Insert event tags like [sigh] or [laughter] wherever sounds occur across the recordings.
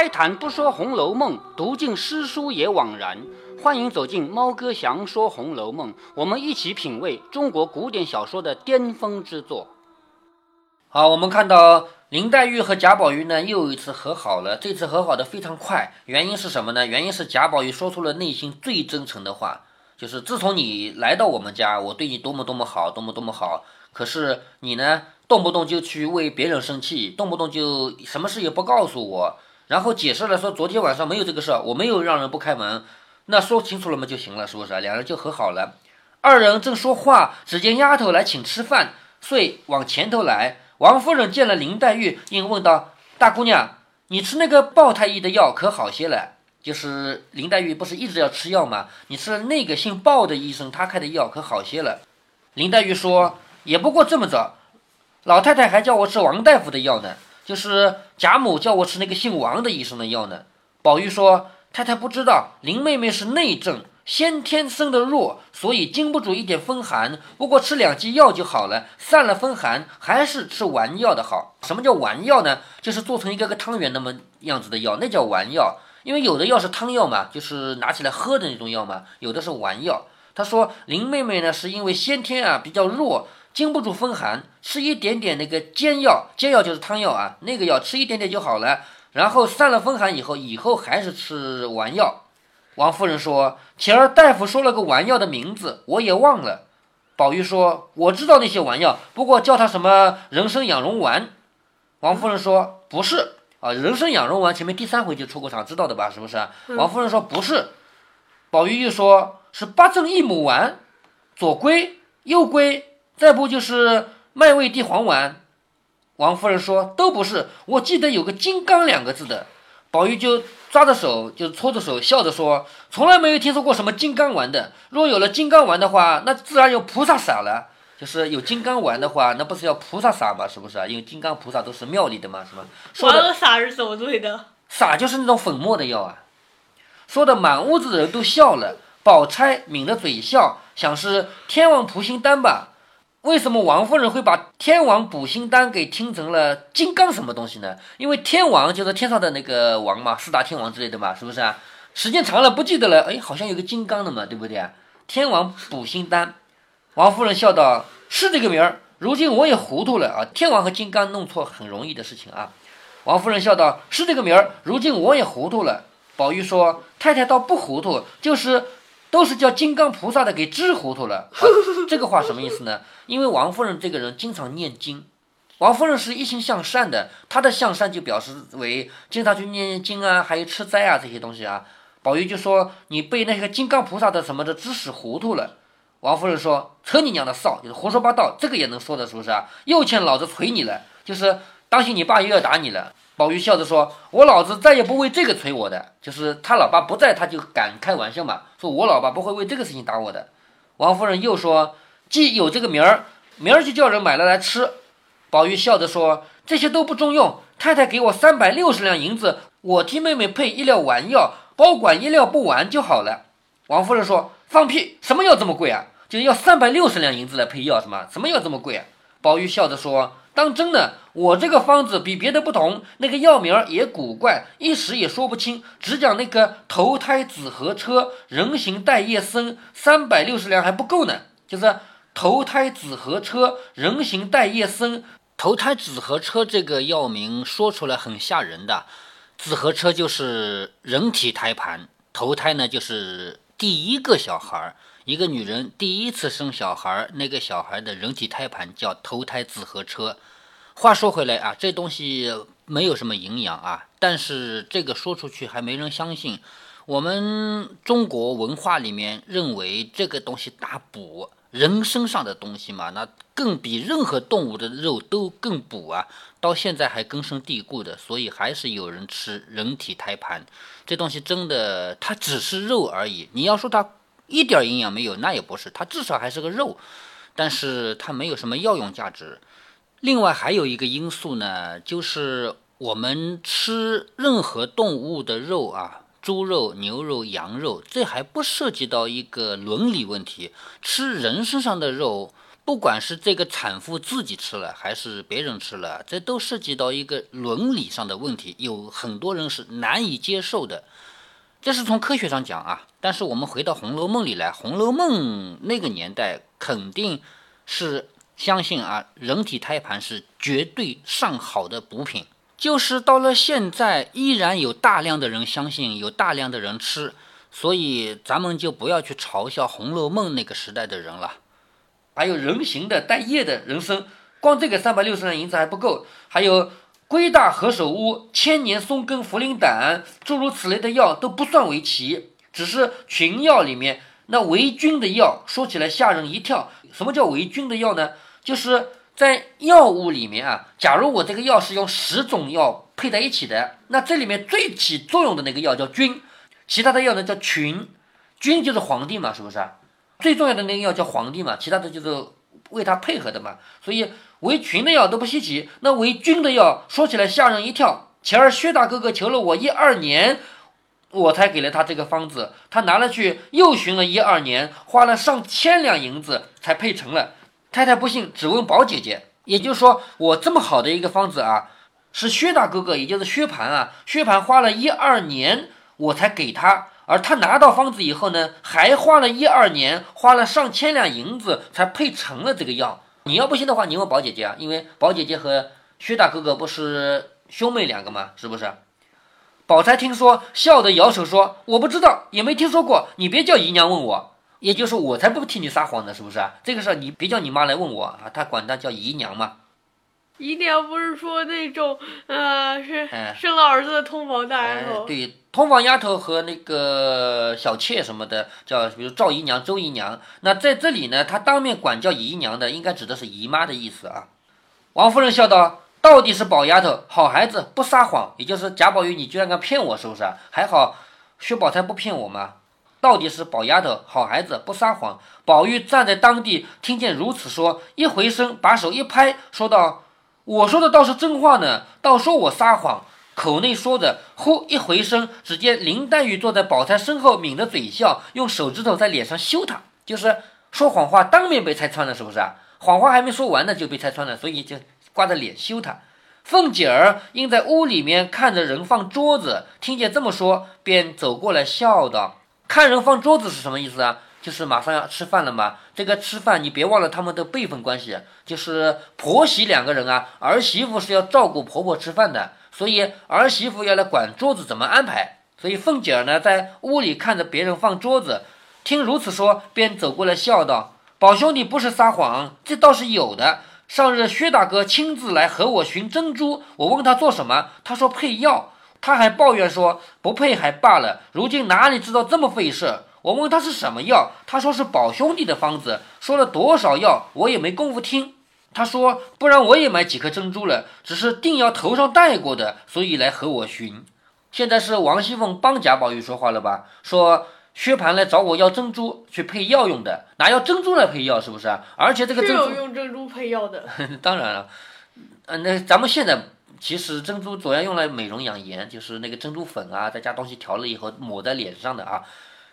开坛不说《红楼梦》，读尽诗书也枉然。欢迎走进猫哥祥说《红楼梦》，我们一起品味中国古典小说的巅峰之作。好，我们看到林黛玉和贾宝玉呢又一次和好了，这次和好的非常快。原因是什么呢？原因是贾宝玉说出了内心最真诚的话，就是自从你来到我们家，我对你多么多么好，多么多么好。可是你呢，动不动就去为别人生气，动不动就什么事也不告诉我，然后解释了说昨天晚上没有这个事儿，我没有让人不开门。那说清楚了嘛就行了，是不是？两人就和好了。二人正说话，只见丫头来请吃饭，遂往前头来。王夫人见了林黛玉，应问道：“大姑娘，你吃那个鲍太医的药可好些了？就是林黛玉不是一直要吃药吗？你吃了那个姓鲍的医生他开的药可好些了？”林黛玉说：“也不过这么着，老太太还叫我吃王大夫的药呢，就是贾母叫我吃那个姓王的医生的药呢。”宝玉说。太太不知道，林妹妹是内症，先天生的弱，所以经不住一点风寒。不过吃两剂药就好了，散了风寒，还是吃丸药的好。什么叫丸药呢？就是做成一个个汤圆那么样子的药，那叫丸药。因为有的药是汤药嘛，就是拿起来喝的那种药嘛，有的是丸药。他说林妹妹呢，是因为先天啊比较弱，经不住风寒，吃一点点那个煎药，煎药就是汤药啊，那个药吃一点点就好了。然后散了风寒以后，以后还是吃丸药。王夫人说：“前儿大夫说了个丸药的名字，我也忘了。”宝玉说：“我知道那些丸药，不过叫它什么人参养荣丸。”王夫人说：“不是啊，人参养荣丸前面第三回就出过场，知道的吧？是不是？”王夫人说：“不是。”宝玉又说：“是八正益母丸、左归、右归，再不就是麦味地黄丸。”王夫人说：“都不是，我记得有个‘金刚’两个字的。”宝玉就抓着手，就搓着手，笑着说：“从来没有听说过什么金刚丸的。若有了金刚丸的话，那自然有菩萨撒了。就是有金刚丸的话，那不是要菩萨撒吗？是不是啊？因为金刚菩萨都是庙里的嘛，是吧？丸子撒是什么对的？撒就是那种粉末的药啊。说的满屋子的人都笑了。宝钗抿着嘴笑，想是天王菩心丹吧。”为什么王夫人会把天王补心丹给听成了金刚什么东西呢？因为天王就是天上的那个王嘛，四大天王之类的嘛，是不是啊？时间长了不记得了，哎，好像有个金刚的嘛，对不对？天王补心丹，王夫人笑道：“是这个名儿，如今我也糊涂了啊！天王和金刚弄错很容易的事情啊。”王夫人笑道：“是这个名儿，如今我也糊涂了。”宝玉说：“太太倒不糊涂，就是。”都是叫金刚菩萨的给治糊涂了，[laughs] 这个话什么意思呢？因为王夫人这个人经常念经，王夫人是一心向善的，她的向善就表示为经常去念念经啊，还有吃斋啊这些东西啊。宝玉就说你被那个金刚菩萨的什么的知识糊涂了。王夫人说扯你娘的臊，就是胡说八道，这个也能说的，是不是啊？又欠老子捶你了，就是当心你爸又要打你了。宝玉笑着说：“我老子再也不为这个捶我的，就是他老爸不在，他就敢开玩笑嘛，说我老爸不会为这个事情打我的。”王夫人又说：“既有这个名儿，明儿就叫人买了来吃。”宝玉笑着说：“这些都不中用，太太给我三百六十两银子，我替妹妹配一料丸药，保管一料不完就好了。”王夫人说：“放屁，什么药这么贵啊？就要三百六十两银子来配药，什么什么药这么贵啊？”宝玉笑着说。当真的，我这个方子比别的不同，那个药名也古怪，一时也说不清。只讲那个投胎紫河车，人形带叶僧，三百六十两还不够呢。就是投胎紫河车，人形带叶僧。投胎紫河车这个药名说出来很吓人的，紫河车就是人体胎盘，投胎呢就是第一个小孩。一个女人第一次生小孩，那个小孩的人体胎盘叫投胎紫河车。话说回来啊，这东西没有什么营养啊，但是这个说出去还没人相信。我们中国文化里面认为这个东西大补，人身上的东西嘛，那更比任何动物的肉都更补啊，到现在还根深蒂固的，所以还是有人吃人体胎盘。这东西真的，它只是肉而已。你要说它。一点营养没有，那也不是，它至少还是个肉，但是它没有什么药用价值。另外还有一个因素呢，就是我们吃任何动物的肉啊，猪肉、牛肉、羊肉，这还不涉及到一个伦理问题。吃人身上的肉。不管是这个产妇自己吃了，还是别人吃了，这都涉及到一个伦理上的问题，有很多人是难以接受的。这是从科学上讲啊，但是我们回到《红楼梦》里来，《红楼梦》那个年代肯定是相信啊，人体胎盘是绝对上好的补品。就是到了现在，依然有大量的人相信，有大量的人吃，所以咱们就不要去嘲笑《红楼梦》那个时代的人了。还有人形的带叶的人参，光这个三百六十两银子还不够，还有龟大何首乌、千年松根茯苓胆，诸如此类的药都不算为奇，只是群药里面那为君的药，说起来吓人一跳。什么叫为君的药呢？就是在药物里面啊，假如我这个药是用十种药配在一起的，那这里面最起作用的那个药叫君，其他的药呢叫群，君就是皇帝嘛，是不是？最重要的那个药叫皇帝嘛，其他的就是为他配合的嘛。所以为群的药都不稀奇，那为君的药说起来吓人一跳。前儿薛大哥哥求了我一二年，我才给了他这个方子，他拿了去又寻了一二年，花了上千两银子才配成了。太太不信，只问宝姐姐。也就是说，我这么好的一个方子啊，是薛大哥哥，也就是薛蟠啊，薛蟠花了一二年我才给他。而他拿到方子以后呢，还花了一二年，花了上千两银子才配成了这个药。你要不信的话，你问宝姐姐啊，因为宝姐姐和薛大哥哥不是兄妹两个吗？是不是？宝钗听说，笑得摇手说：“我不知道，也没听说过。你别叫姨娘问我，也就是我才不替你撒谎呢，是不是啊？这个事儿你别叫你妈来问我啊，她管她叫姨娘嘛。”姨娘不是说那种，呃，是生了儿子的通房大丫头。对，通房丫头和那个小妾什么的，叫比如赵姨娘、周姨娘。那在这里呢，她当面管叫姨娘的，应该指的是姨妈的意思啊。王夫人笑道：“到底是宝丫头，好孩子，不撒谎。也就是贾宝玉，你居然敢骗我，是不是？还好，薛宝钗不骗我嘛。到底是宝丫头，好孩子，不撒谎。”宝玉站在当地，听见如此说，一回身，把手一拍，说道。我说的倒是真话呢，倒说我撒谎。口内说着，呼一回身，只见林黛玉坐在宝钗身后，抿着嘴笑，用手指头在脸上羞她，就是说谎话，当面被拆穿了，是不是啊？谎话还没说完呢，就被拆穿了，所以就挂着脸羞她。凤姐儿因在屋里面看着人放桌子，听见这么说，便走过来笑道：“看人放桌子是什么意思啊？”就是马上要吃饭了嘛，这个吃饭你别忘了他们的辈分关系，就是婆媳两个人啊，儿媳妇是要照顾婆婆吃饭的，所以儿媳妇要来管桌子怎么安排。所以凤姐儿呢在屋里看着别人放桌子，听如此说，便走过来笑道：“宝兄弟不是撒谎，这倒是有的。上日薛大哥亲自来和我寻珍珠，我问他做什么，他说配药，他还抱怨说不配还罢了，如今哪里知道这么费事。”我问他是什么药，他说是宝兄弟的方子，说了多少药，我也没工夫听。他说不然我也买几颗珍珠了，只是定要头上戴过的，所以来和我寻。现在是王熙凤帮贾宝玉说话了吧？说薛蟠来找我要珍珠去配药用的，哪要珍珠来配药是不是？而且这个珍珠用珍珠配药的，[laughs] 当然了，嗯，那咱们现在其实珍珠主要用来美容养颜，就是那个珍珠粉啊，再加东西调了以后抹在脸上的啊。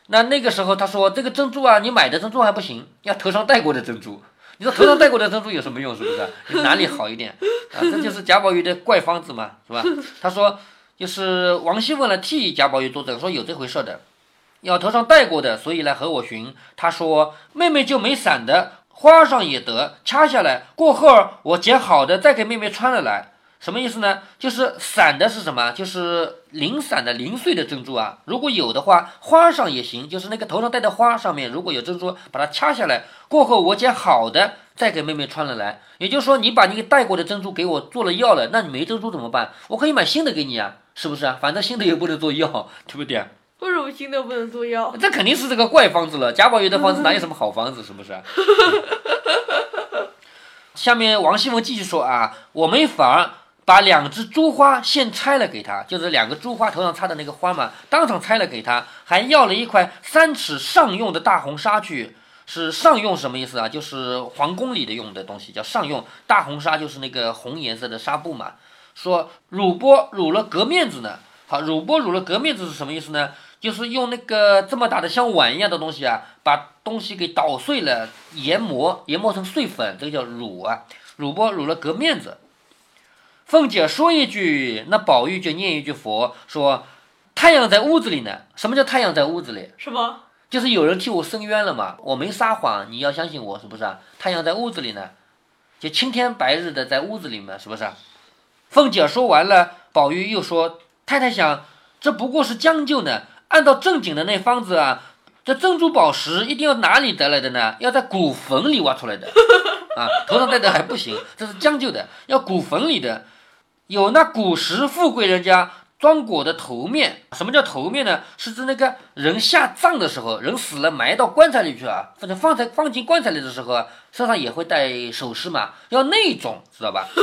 那那个时候，他说这个珍珠啊，你买的珍珠还不行，要头上戴过的珍珠。你说头上戴过的珍珠有什么用？是不是？哪里好一点啊？这就是贾宝玉的怪方子嘛，是吧？他说，就是王熙凤来替贾宝玉做证，说有这回事的，要头上戴过的，所以来和我寻。他说妹妹就没散的，花上也得掐下来，过后我剪好的再给妹妹穿了来。什么意思呢？就是散的是什么？就是零散的、零碎的珍珠啊。如果有的话，花上也行。就是那个头上戴的花上面，如果有珍珠，把它掐下来，过后我捡好的再给妹妹穿了来。也就是说，你把你戴过的珍珠给我做了药了，那你没珍珠怎么办？我可以买新的给你啊，是不是啊？反正新的又不能做药，对不对？为什么新的不能做药？[laughs] 这肯定是这个怪方子了。贾宝玉的方子哪有什么好方子？是不是？[laughs] 下面王熙凤继续说啊，我没法。把两只珠花现拆了给他，就是两个珠花头上插的那个花嘛，当场拆了给他，还要了一块三尺上用的大红纱去。是上用什么意思啊？就是皇宫里的用的东西，叫上用。大红纱就是那个红颜色的纱布嘛。说乳波乳了革面子呢。好，乳波乳了革面子是什么意思呢？就是用那个这么大的像碗一样的东西啊，把东西给捣碎了，研磨，研磨成碎粉，这个叫乳啊，乳钵乳了革面子。凤姐说一句，那宝玉就念一句佛，说太阳在屋子里呢。什么叫太阳在屋子里？是吗？就是有人替我伸冤了嘛，我没撒谎，你要相信我，是不是啊？太阳在屋子里呢，就青天白日的在屋子里嘛，是不是？凤姐说完了，宝玉又说：“太太想，这不过是将就呢。按照正经的那方子啊，这珍珠宝石一定要哪里得来的呢？要在古坟里挖出来的啊，头上戴的还不行，这是将就的，要古坟里的，有那古时富贵人家。”装果的头面，什么叫头面呢？是指那个人下葬的时候，人死了埋到棺材里去啊，或者放在放进棺材里的时候，身上也会带首饰嘛，要那种，知道吧？[laughs]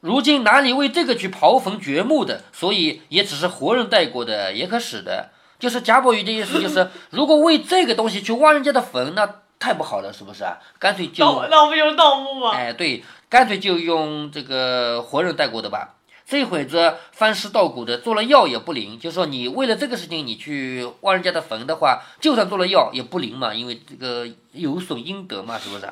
如今哪里为这个去刨坟掘墓的？所以也只是活人带过的，也可使的。就是贾宝玉的意思，就是 [laughs] 如果为这个东西去挖人家的坟，那太不好了，是不是啊？干脆就那不就是盗墓吗？哎，对。干脆就用这个活人带过的吧。这会子翻尸倒骨的，做了药也不灵。就说你为了这个事情，你去挖人家的坟的话，就算做了药也不灵嘛，因为这个有损阴德嘛，是不是？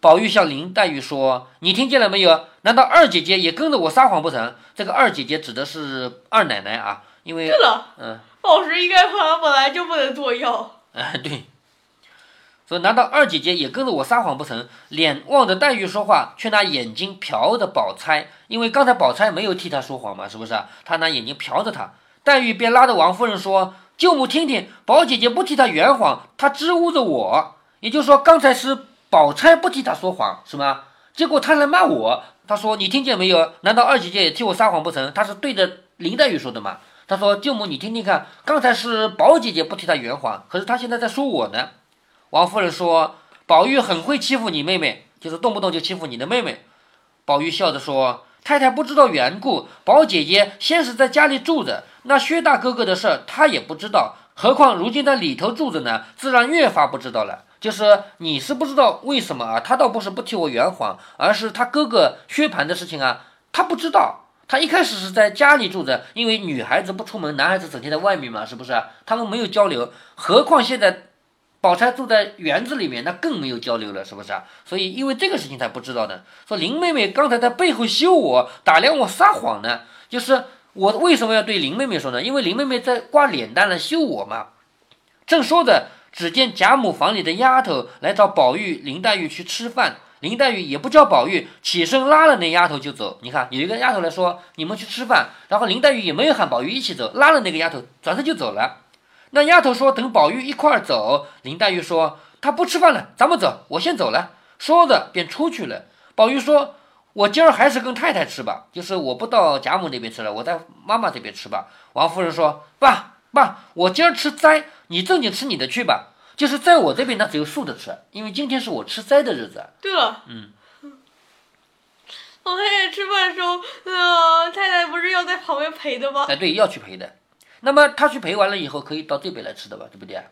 宝玉向林黛玉说：“你听见了没有？难道二姐姐也跟着我撒谎不成？”这个二姐姐指的是二奶奶啊，因为对了，嗯，宝石应该本来就不能做药。哎，对。说难道二姐姐也跟着我撒谎不成？脸望着黛玉说话，却拿眼睛瞟着宝钗，因为刚才宝钗没有替她说谎嘛，是不是？她拿眼睛瞟着她，黛玉便拉着王夫人说：“舅母听听，宝姐姐不替她圆谎，她支吾着我。也就是说，刚才是宝钗不替她说谎，是吗？结果她来骂我，她说你听见没有？难道二姐姐也替我撒谎不成？她是对着林黛玉说的嘛？她说舅母你听听看，刚才是宝姐姐不替她圆谎，可是她现在在说我呢。”王夫人说：“宝玉很会欺负你妹妹，就是动不动就欺负你的妹妹。”宝玉笑着说：“太太不知道缘故，宝姐姐先是在家里住着，那薛大哥哥的事儿她也不知道，何况如今在里头住着呢，自然越发不知道了。就是你是不知道为什么啊？他倒不是不替我圆谎，而是他哥哥薛蟠的事情啊，他不知道。他一开始是在家里住着，因为女孩子不出门，男孩子整天在外面嘛，是不是？他们没有交流，何况现在。”宝钗住在园子里面，那更没有交流了，是不是啊？所以因为这个事情才不知道的。说林妹妹刚才在背后羞我，打量我撒谎呢。就是我为什么要对林妹妹说呢？因为林妹妹在挂脸蛋来羞我嘛。正说着，只见贾母房里的丫头来找宝玉、林黛玉去吃饭。林黛玉也不叫宝玉，起身拉了那丫头就走。你看有一个丫头来说你们去吃饭，然后林黛玉也没有喊宝玉一起走，拉了那个丫头转身就走了。那丫头说：“等宝玉一块儿走。”林黛玉说：“她不吃饭了，咱们走，我先走了。”说着便出去了。宝玉说：“我今儿还是跟太太吃吧，就是我不到贾母那边吃了，我在妈妈这边吃吧。”王夫人说：“爸爸，我今儿吃斋，你正经吃你的去吧。就是在我这边，那只有素的吃，因为今天是我吃斋的日子。”对了，嗯，老太太吃饭的时候，呃，太太不是要在旁边陪的吗？哎，对，要去陪的。那么他去陪完了以后，可以到这边来吃的吧，对不对？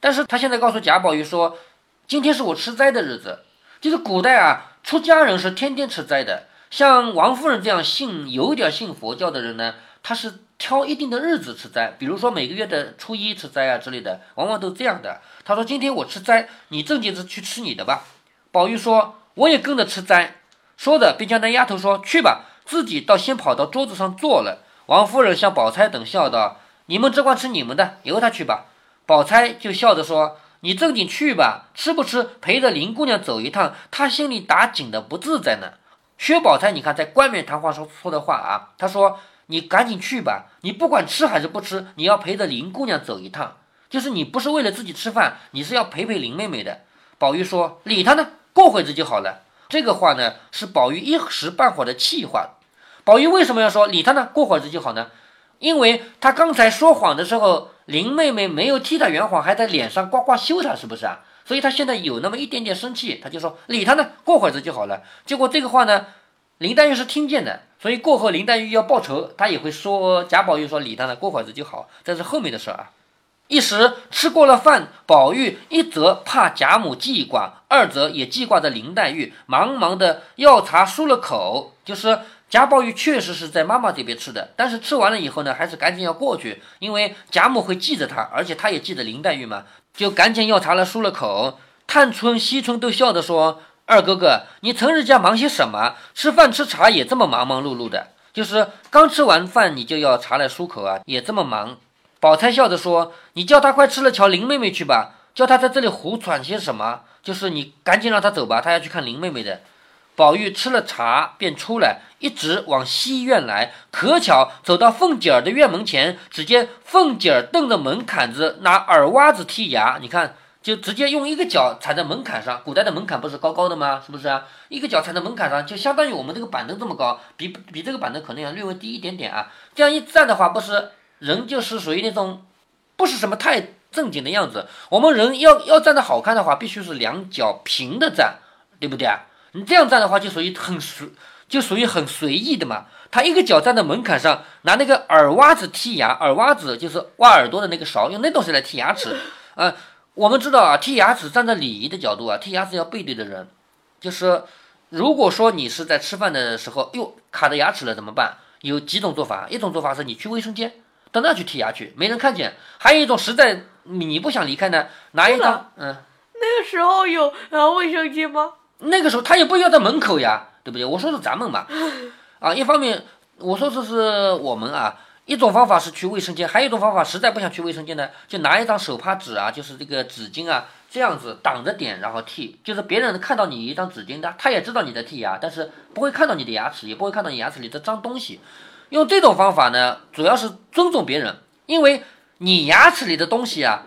但是他现在告诉贾宝玉说，今天是我吃斋的日子。就是古代啊，出家人是天天吃斋的。像王夫人这样信有点信佛教的人呢，他是挑一定的日子吃斋，比如说每个月的初一吃斋啊之类的，往往都这样的。他说今天我吃斋，你正经是去吃你的吧。宝玉说我也跟着吃斋，说着便叫那丫头说去吧，自己倒先跑到桌子上坐了。王夫人向宝钗等笑道：“你们只管吃你们的，由他去吧。”宝钗就笑着说：“你正经去吧，吃不吃陪着林姑娘走一趟，她心里打紧的不自在呢。”薛宝钗，你看在冠冕堂皇说说的话啊，她说：“你赶紧去吧，你不管吃还是不吃，你要陪着林姑娘走一趟，就是你不是为了自己吃饭，你是要陪陪林妹妹的。”宝玉说：“理他呢，过会子就好了。”这个话呢，是宝玉一时半会儿的气话。宝玉为什么要说理他呢？过会子就好呢？因为他刚才说谎的时候，林妹妹没有替他圆谎，还在脸上呱呱羞他，是不是啊？所以他现在有那么一点点生气，他就说理他呢，过会子就好了。结果这个话呢，林黛玉是听见的，所以过后林黛玉要报仇，他也会说贾宝玉说理他呢，过会子就好，这是后面的事儿啊。一时吃过了饭，宝玉一则怕贾母记挂，二则也记挂着林黛玉，忙忙的药茶漱了口，就是贾宝玉确实是在妈妈这边吃的，但是吃完了以后呢，还是赶紧要过去，因为贾母会记着他，而且他也记得林黛玉嘛，就赶紧要茶来漱了口。探春、惜春都笑着说：“二哥哥，你成日家忙些什么？吃饭吃茶也这么忙忙碌碌的，就是刚吃完饭你就要茶来漱口啊，也这么忙。”宝钗笑着说：“你叫他快吃了，瞧林妹妹去吧，叫他在这里胡喘些什么？就是你赶紧让他走吧，他要去看林妹妹的。”宝玉吃了茶便出来，一直往西院来。可巧走到凤姐儿的院门前，只见凤姐儿瞪着门槛子，拿耳挖子剔牙。你看。就直接用一个脚踩在门槛上，古代的门槛不是高高的吗？是不是啊？一个脚踩在门槛上，就相当于我们这个板凳这么高，比比这个板凳可能要略微低一点点啊。这样一站的话，不是人就是属于那种不是什么太正经的样子。我们人要要站的好看的话，必须是两脚平的站，对不对啊？你这样站的话，就属于很随，就属于很随意的嘛。他一个脚站在门槛上，拿那个耳挖子剔牙，耳挖子就是挖耳朵的那个勺，用那东西来剔牙齿，啊。我们知道啊，剔牙齿站在礼仪的角度啊，剔牙齿要背对着人。就是如果说你是在吃饭的时候，哟卡着牙齿了怎么办？有几种做法，一种做法是你去卫生间到那去剔牙去，没人看见；还有一种实在你不想离开呢，拿一张嗯。那个时候有呃卫生间吗？那个时候他也不要在门口呀，对不对？我说是咱们嘛，[laughs] 啊，一方面我说这是我们啊。一种方法是去卫生间，还有一种方法实在不想去卫生间呢，就拿一张手帕纸啊，就是这个纸巾啊，这样子挡着点，然后剃，就是别人看到你一张纸巾的，他也知道你在剃牙，但是不会看到你的牙齿，也不会看到你牙齿里的脏东西。用这种方法呢，主要是尊重别人，因为你牙齿里的东西啊，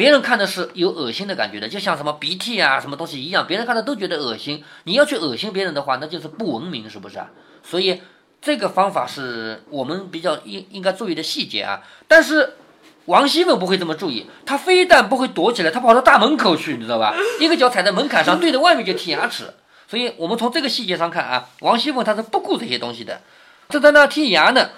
别人看的是有恶心的感觉的，就像什么鼻涕啊，什么东西一样，别人看的都觉得恶心。你要去恶心别人的话，那就是不文明，是不是啊？所以。这个方法是我们比较应应该注意的细节啊，但是王熙凤不会这么注意，她非但不会躲起来，她跑到大门口去，你知道吧？一个脚踩在门槛上，对着外面就剔牙齿。所以我们从这个细节上看啊，王熙凤她是不顾这些东西的，正在那剔牙呢，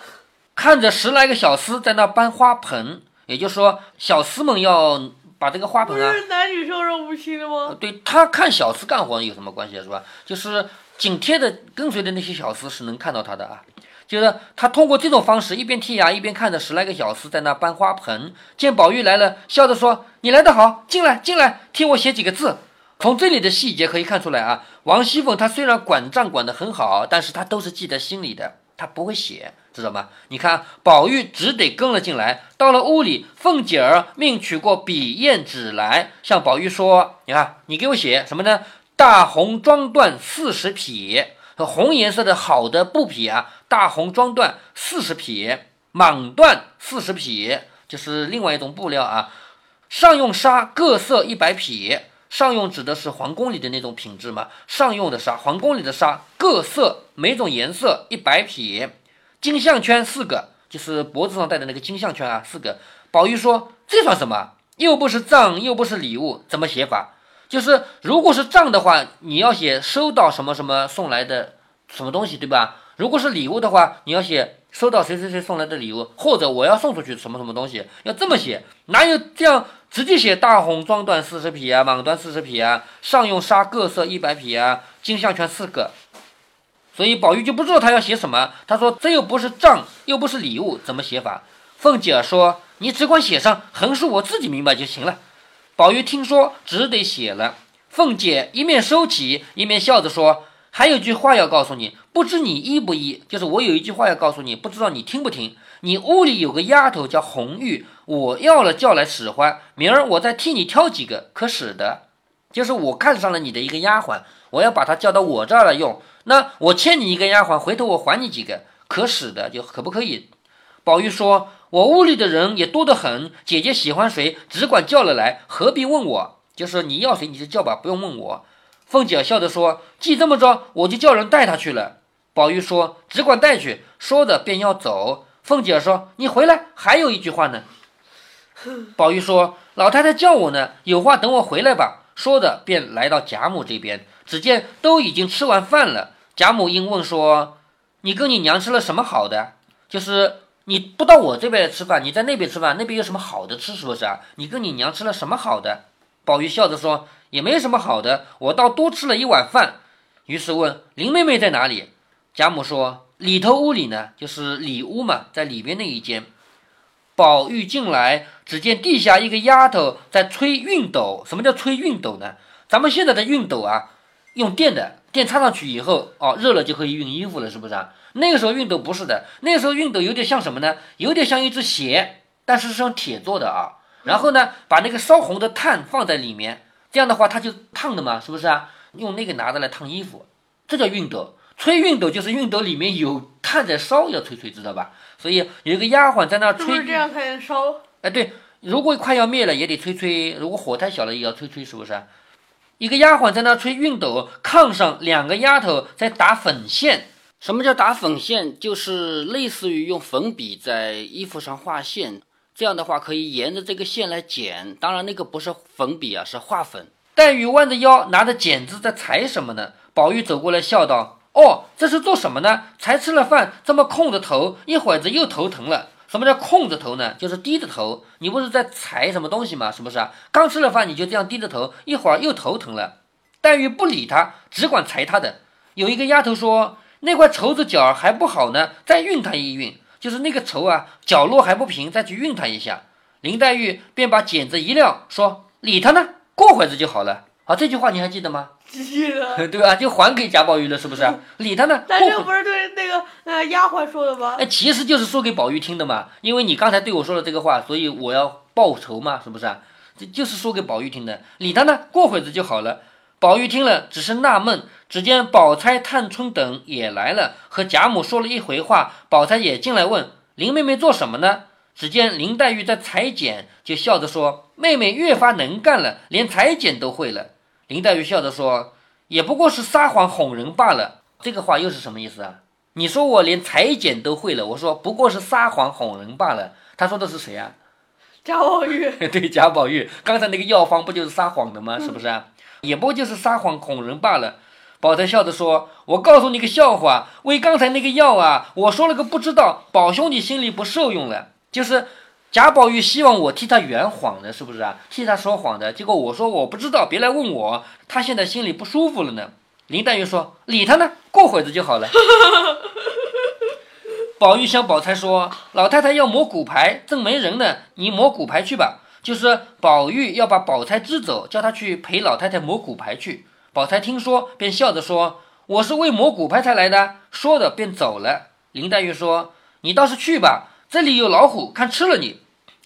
看着十来个小厮在那搬花盆，也就是说小厮们要把这个花盆啊，不是男女授受不亲的吗？对他看小厮干活有什么关系是吧？就是。紧贴着跟随的那些小厮是能看到他的啊，就是他通过这种方式一边剔牙一边看着十来个小厮在那搬花盆。见宝玉来了，笑着说：“你来得好，进来进来，替我写几个字。”从这里的细节可以看出来啊，王熙凤她虽然管账管得很好，但是她都是记在心里的，她不会写，知道吗？你看宝玉只得跟了进来，到了屋里，凤姐儿命取过笔砚纸来，向宝玉说：“你看，你给我写什么呢？”大红装缎四十匹，红颜色的好的布匹啊，大红装缎四十匹，蟒缎四十匹，就是另外一种布料啊。上用纱各色一百匹，上用指的是皇宫里的那种品质嘛。上用的纱，皇宫里的纱各色每种颜色一百匹，金项圈四个，就是脖子上戴的那个金项圈啊，四个。宝玉说：“这算什么？又不是账，又不是礼物，怎么写法？”就是如果是账的话，你要写收到什么什么送来的什么东西，对吧？如果是礼物的话，你要写收到谁谁谁送来的礼物，或者我要送出去什么什么东西，要这么写。哪有这样直接写大红装缎四十匹啊，蟒缎四十匹啊，上用纱各色一百匹啊，金项圈四个。所以宝玉就不知道他要写什么。他说这又不是账，又不是礼物，怎么写法？凤姐说你只管写上横竖，我自己明白就行了。宝玉听说，只得写了。凤姐一面收起，一面笑着说：“还有句话要告诉你，不知你依不依？就是我有一句话要告诉你，不知道你听不听？你屋里有个丫头叫红玉，我要了叫来使唤，明儿我再替你挑几个，可使得？就是我看上了你的一个丫鬟，我要把她叫到我这儿来用。那我欠你一个丫鬟，回头我还你几个，可使的？就可不可以？”宝玉说。我屋里的人也多得很，姐姐喜欢谁，只管叫了来，何必问我？就是你要谁你就叫吧，不用问我。凤姐笑着说：“既这么着，我就叫人带她去了。”宝玉说：“只管带去。”说着便要走。凤姐说：“你回来，还有一句话呢。”宝玉说：“老太太叫我呢，有话等我回来吧。”说着便来到贾母这边，只见都已经吃完饭了。贾母应问说：“你跟你娘吃了什么好的？”就是。你不到我这边来吃饭，你在那边吃饭，那边有什么好的吃？是不是啊？你跟你娘吃了什么好的？宝玉笑着说：“也没什么好的，我倒多吃了一碗饭。”于是问林妹妹在哪里？贾母说：“里头屋里呢，就是里屋嘛，在里边那一间。宝玉进来，只见地下一个丫头在吹熨斗。什么叫吹熨斗呢？咱们现在的熨斗啊，用电的，电插上去以后，哦，热了就可以熨衣服了，是不是啊？那个时候熨斗不是的，那个时候熨斗有点像什么呢？有点像一只鞋，但是是用铁做的啊。然后呢，把那个烧红的炭放在里面，这样的话它就烫的嘛，是不是啊？用那个拿着来烫衣服，这叫熨斗。吹熨斗就是熨斗里面有炭在烧，要吹吹，知道吧？所以有一个丫鬟在那吹。是这样才能烧。哎，对，如果快要灭了也得吹吹，如果火太小了也要吹吹，是不是？一个丫鬟在那吹熨斗，炕上两个丫头在打粉线。什么叫打粉线？就是类似于用粉笔在衣服上画线，这样的话可以沿着这个线来剪。当然那个不是粉笔啊，是画粉。黛玉弯着腰拿着剪子在裁什么呢？宝玉走过来笑道。哦，这是做什么呢？才吃了饭，这么空着头，一会子又头疼了。什么叫空着头呢？就是低着头。你不是在裁什么东西吗？是不是啊？刚吃了饭你就这样低着头，一会儿又头疼了。黛玉不理他，只管裁他的。有一个丫头说：“那块绸子角还不好呢，再熨它一熨，就是那个绸啊，角落还不平，再去熨它一下。”林黛玉便把剪子一撂，说：“理他呢，过会子就好了。”好，这句话你还记得吗？记得，[laughs] 对吧？就还给贾宝玉了，是不是？[laughs] 理他呢？但这不是对那个呃丫鬟说的吗？哎，其实就是说给宝玉听的嘛。因为你刚才对我说了这个话，所以我要报仇嘛，是不是？这就是说给宝玉听的。理他呢，过会子就好了。宝玉听了，只是纳闷。只见宝钗、探春等也来了，和贾母说了一回话。宝钗也进来问林妹妹做什么呢？只见林黛玉在裁剪，就笑着说：“妹妹越发能干了，连裁剪都会了。”林黛玉笑着说：“也不过是撒谎哄人罢了。”这个话又是什么意思啊？你说我连裁剪都会了，我说不过是撒谎哄人罢了。他说的是谁啊？[laughs] 贾宝玉。[laughs] 对，贾宝玉。刚才那个药方不就是撒谎的吗？是不是啊？也不过就是撒谎哄人罢了。宝钗笑着说：“我告诉你个笑话，为刚才那个药啊，我说了个不知道，宝兄弟心里不受用了，就是。”贾宝玉希望我替他圆谎的，是不是啊？替他说谎的结果，我说我不知道，别来问我。他现在心里不舒服了呢。林黛玉说：“理他呢，过会子就好了。[laughs] ”宝玉向宝钗说：“老太太要磨骨牌，正没人呢，你磨骨牌去吧。”就是宝玉要把宝钗支走，叫她去陪老太太磨骨牌去。宝钗听说，便笑着说：“我是为磨骨牌才来的。”说着便走了。林黛玉说：“你倒是去吧，这里有老虎，看吃了你。”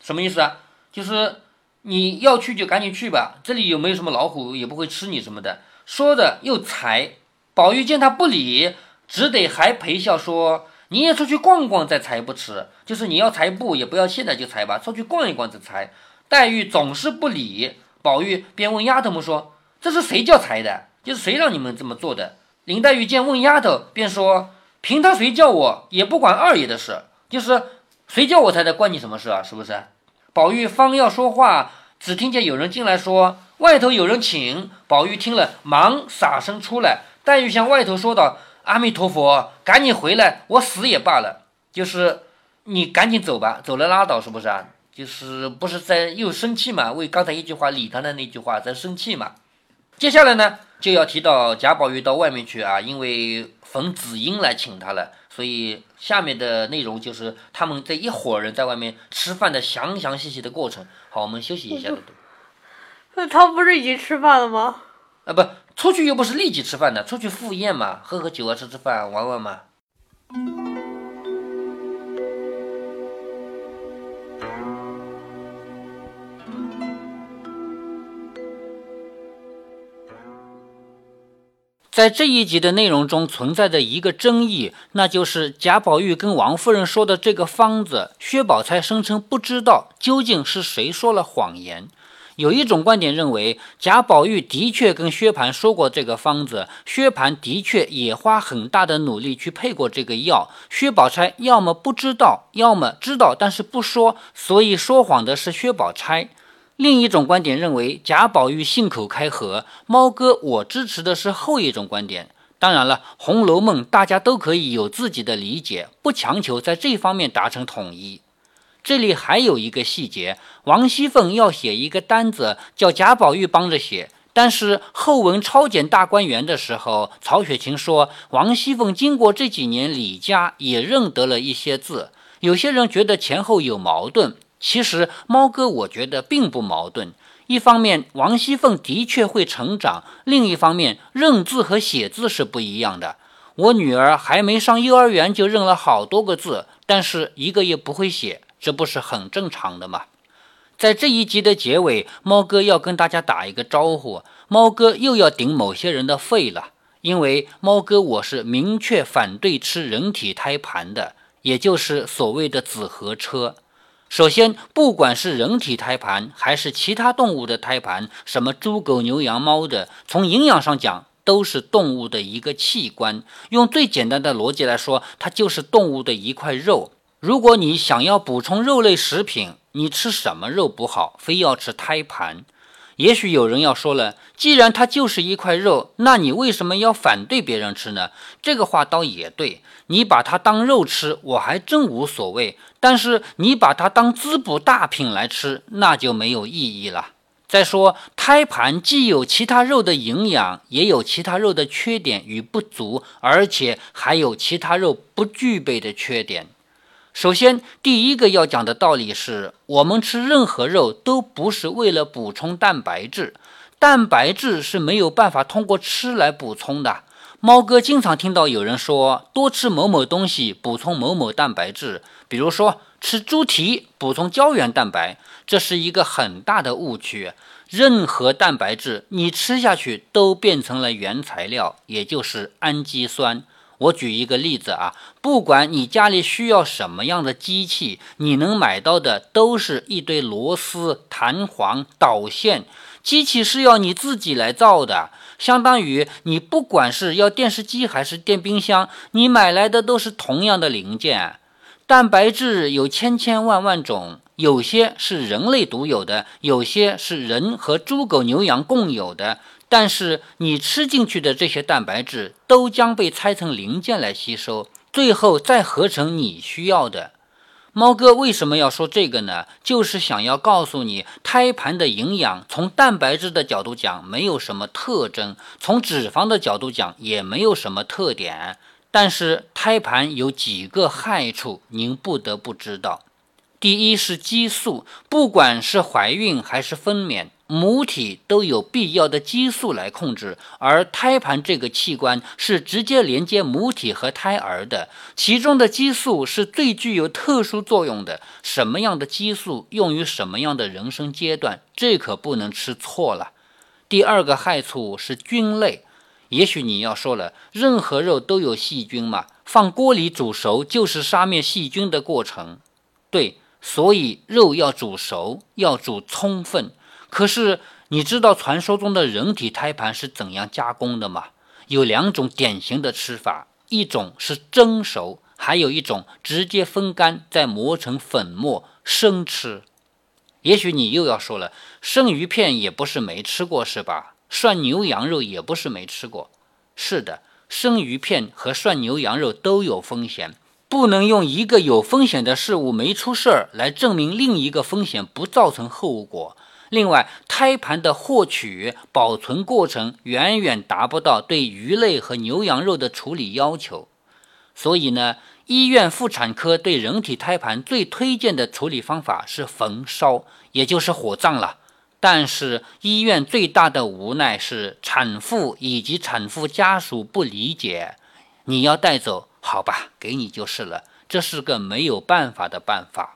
什么意思啊？就是你要去就赶紧去吧，这里有没有什么老虎，也不会吃你什么的。说着又裁，宝玉见他不理，只得还陪笑说：“你也出去逛逛再裁不迟。就是你要裁布，也不要现在就裁吧，出去逛一逛再裁。”黛玉总是不理，宝玉便问丫头们说：“这是谁叫裁的？就是谁让你们这么做的？”林黛玉见问丫头，便说：“凭他谁叫我，也不管二爷的事，就是谁叫我裁的，关你什么事啊？是不是？”宝玉方要说话，只听见有人进来，说外头有人请。宝玉听了，忙撒声出来。黛玉向外头说道：“阿弥陀佛，赶紧回来，我死也罢了。就是你赶紧走吧，走了拉倒，是不是啊？就是不是在又生气嘛？为刚才一句话理他的那句话在生气嘛？接下来呢，就要提到贾宝玉到外面去啊，因为冯子英来请他了。”所以下面的内容就是他们这一伙人在外面吃饭的详详细细的过程。好，我们休息一下。那他不是已经吃饭了吗？啊，不，出去又不是立即吃饭的，出去赴宴嘛，喝喝酒啊，吃吃饭，玩玩嘛。在这一集的内容中存在着一个争议，那就是贾宝玉跟王夫人说的这个方子，薛宝钗声称不知道究竟是谁说了谎言。有一种观点认为，贾宝玉的确跟薛蟠说过这个方子，薛蟠的确也花很大的努力去配过这个药，薛宝钗要么不知道，要么知道但是不说，所以说谎的是薛宝钗。另一种观点认为贾宝玉信口开河，猫哥，我支持的是后一种观点。当然了，《红楼梦》大家都可以有自己的理解，不强求在这方面达成统一。这里还有一个细节，王熙凤要写一个单子，叫贾宝玉帮着写，但是后文抄检大观园的时候，曹雪芹说王熙凤经过这几年李家也认得了一些字。有些人觉得前后有矛盾，其实猫哥我觉得并不矛盾。一方面王熙凤的确会成长，另一方面认字和写字是不一样的。我女儿还没上幼儿园就认了好多个字，但是一个也不会写，这不是很正常的吗？在这一集的结尾，猫哥要跟大家打一个招呼。猫哥又要顶某些人的肺了，因为猫哥我是明确反对吃人体胎盘的，也就是所谓的紫河车。首先，不管是人体胎盘还是其他动物的胎盘，什么猪狗牛羊猫的，从营养上讲都是动物的一个器官。用最简单的逻辑来说，它就是动物的一块肉。如果你想要补充肉类食品，你吃什么肉不好，非要吃胎盘？也许有人要说了，既然它就是一块肉，那你为什么要反对别人吃呢？这个话倒也对，你把它当肉吃，我还真无所谓。但是你把它当滋补大品来吃，那就没有意义了。再说，胎盘既有其他肉的营养，也有其他肉的缺点与不足，而且还有其他肉不具备的缺点。首先，第一个要讲的道理是，我们吃任何肉都不是为了补充蛋白质，蛋白质是没有办法通过吃来补充的。猫哥经常听到有人说多吃某某东西补充某某蛋白质，比如说吃猪蹄补充胶原蛋白，这是一个很大的误区。任何蛋白质你吃下去都变成了原材料，也就是氨基酸。我举一个例子啊，不管你家里需要什么样的机器，你能买到的都是一堆螺丝、弹簧、导线。机器是要你自己来造的，相当于你不管是要电视机还是电冰箱，你买来的都是同样的零件。蛋白质有千千万万种，有些是人类独有的，有些是人和猪狗牛羊共有的。但是你吃进去的这些蛋白质都将被拆成零件来吸收，最后再合成你需要的。猫哥为什么要说这个呢？就是想要告诉你，胎盘的营养从蛋白质的角度讲没有什么特征，从脂肪的角度讲也没有什么特点。但是胎盘有几个害处，您不得不知道。第一是激素，不管是怀孕还是分娩。母体都有必要的激素来控制，而胎盘这个器官是直接连接母体和胎儿的，其中的激素是最具有特殊作用的。什么样的激素用于什么样的人生阶段，这可不能吃错了。第二个害处是菌类，也许你要说了，任何肉都有细菌嘛，放锅里煮熟就是杀灭细菌的过程。对，所以肉要煮熟，要煮充分。可是你知道传说中的人体胎盘是怎样加工的吗？有两种典型的吃法，一种是蒸熟，还有一种直接风干再磨成粉末生吃。也许你又要说了，生鱼片也不是没吃过是吧？涮牛羊肉也不是没吃过。是的，生鱼片和涮牛羊肉都有风险，不能用一个有风险的事物没出事儿来证明另一个风险不造成后果。另外，胎盘的获取、保存过程远远达不到对鱼类和牛羊肉的处理要求，所以呢，医院妇产科对人体胎盘最推荐的处理方法是焚烧，也就是火葬了。但是，医院最大的无奈是产妇以及产妇家属不理解。你要带走，好吧，给你就是了。这是个没有办法的办法。